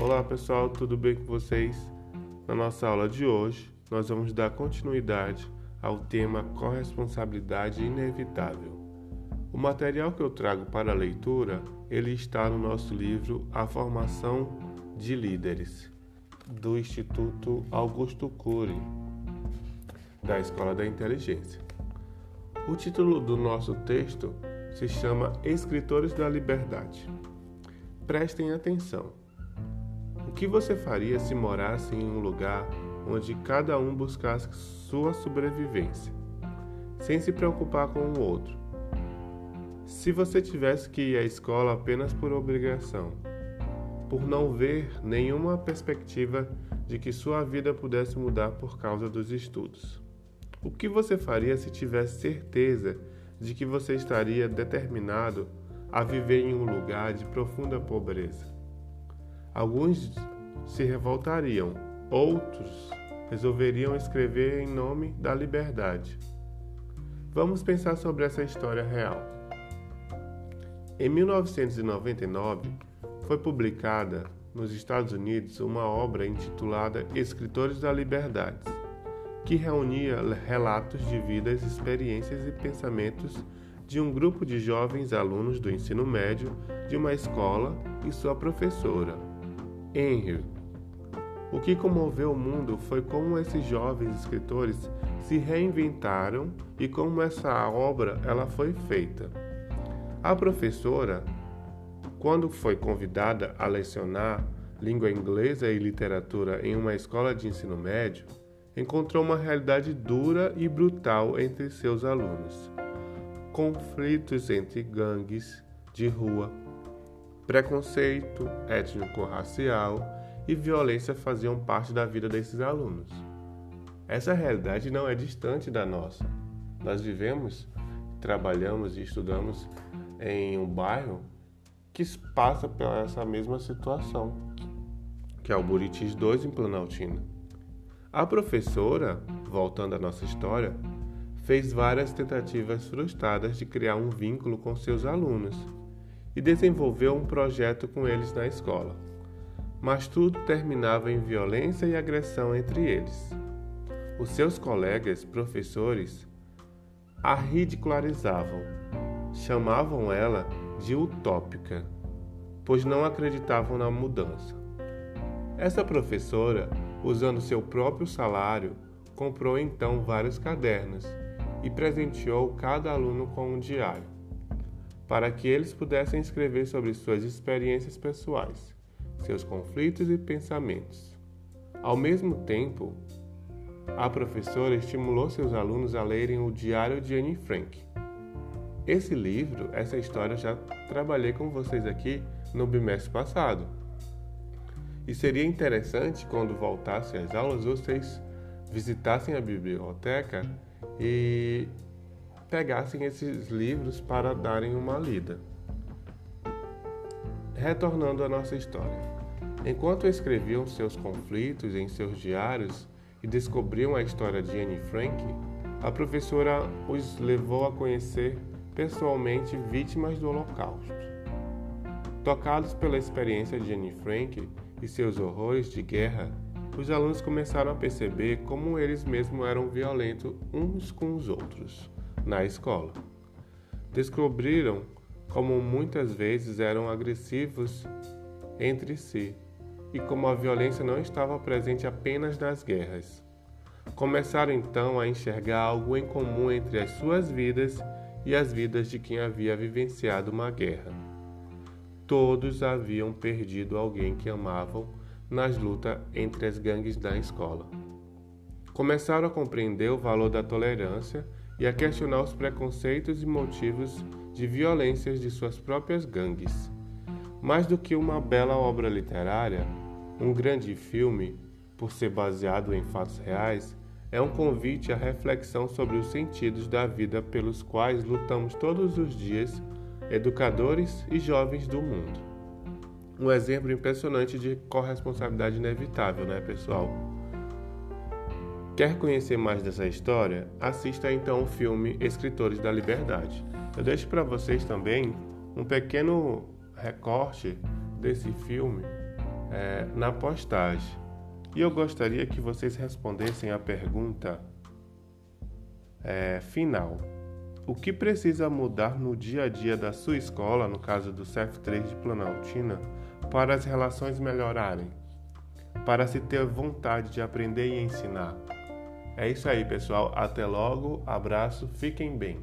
Olá pessoal, tudo bem com vocês? Na nossa aula de hoje, nós vamos dar continuidade ao tema corresponsabilidade inevitável. O material que eu trago para a leitura, ele está no nosso livro A Formação de Líderes, do Instituto Augusto Cury, da Escola da Inteligência. O título do nosso texto se chama Escritores da Liberdade. Prestem atenção. Que você faria se morasse em um lugar onde cada um buscasse sua sobrevivência, sem se preocupar com o outro? Se você tivesse que ir à escola apenas por obrigação, por não ver nenhuma perspectiva de que sua vida pudesse mudar por causa dos estudos. O que você faria se tivesse certeza de que você estaria determinado a viver em um lugar de profunda pobreza? Alguns se revoltariam, outros resolveriam escrever em nome da liberdade. Vamos pensar sobre essa história real. Em 1999, foi publicada nos Estados Unidos uma obra intitulada Escritores da Liberdade, que reunia relatos de vidas, experiências e pensamentos de um grupo de jovens alunos do ensino médio de uma escola e sua professora, Henry. O que comoveu o mundo foi como esses jovens escritores se reinventaram e como essa obra ela foi feita. A professora, quando foi convidada a lecionar língua inglesa e literatura em uma escola de ensino médio, encontrou uma realidade dura e brutal entre seus alunos. Conflitos entre gangues de rua, preconceito étnico-racial e violência faziam parte da vida desses alunos. Essa realidade não é distante da nossa. Nós vivemos, trabalhamos e estudamos em um bairro que passa por essa mesma situação, que é o Buritis 2 em Planaltina. A professora, voltando à nossa história, fez várias tentativas frustradas de criar um vínculo com seus alunos e desenvolveu um projeto com eles na escola. Mas tudo terminava em violência e agressão entre eles. Os seus colegas, professores, a ridicularizavam, chamavam ela de utópica, pois não acreditavam na mudança. Essa professora usando seu próprio salário, comprou então vários cadernos e presenteou cada aluno com um diário, para que eles pudessem escrever sobre suas experiências pessoais, seus conflitos e pensamentos. Ao mesmo tempo, a professora estimulou seus alunos a lerem o Diário de Anne Frank. Esse livro, essa história, já trabalhei com vocês aqui no bimestre passado. E seria interessante quando voltassem às aulas vocês visitassem a biblioteca e pegassem esses livros para darem uma lida. Retornando à nossa história. Enquanto escreviam seus conflitos em seus diários e descobriam a história de Anne Frank, a professora os levou a conhecer pessoalmente vítimas do Holocausto. Tocados pela experiência de Anne Frank, e seus horrores de guerra, os alunos começaram a perceber como eles mesmos eram violentos uns com os outros na escola. Descobriram como muitas vezes eram agressivos entre si e como a violência não estava presente apenas nas guerras. Começaram então a enxergar algo em comum entre as suas vidas e as vidas de quem havia vivenciado uma guerra. Todos haviam perdido alguém que amavam nas lutas entre as gangues da escola. Começaram a compreender o valor da tolerância e a questionar os preconceitos e motivos de violências de suas próprias gangues. Mais do que uma bela obra literária, um grande filme, por ser baseado em fatos reais, é um convite à reflexão sobre os sentidos da vida pelos quais lutamos todos os dias educadores e jovens do mundo. Um exemplo impressionante de corresponsabilidade inevitável, né, pessoal? Quer conhecer mais dessa história? Assista então o filme Escritores da Liberdade. Eu deixo para vocês também um pequeno recorte desse filme é, na postagem. E eu gostaria que vocês respondessem a pergunta é, final. O que precisa mudar no dia a dia da sua escola, no caso do CEF3 de Planaltina, para as relações melhorarem? Para se ter vontade de aprender e ensinar? É isso aí, pessoal. Até logo. Abraço. Fiquem bem.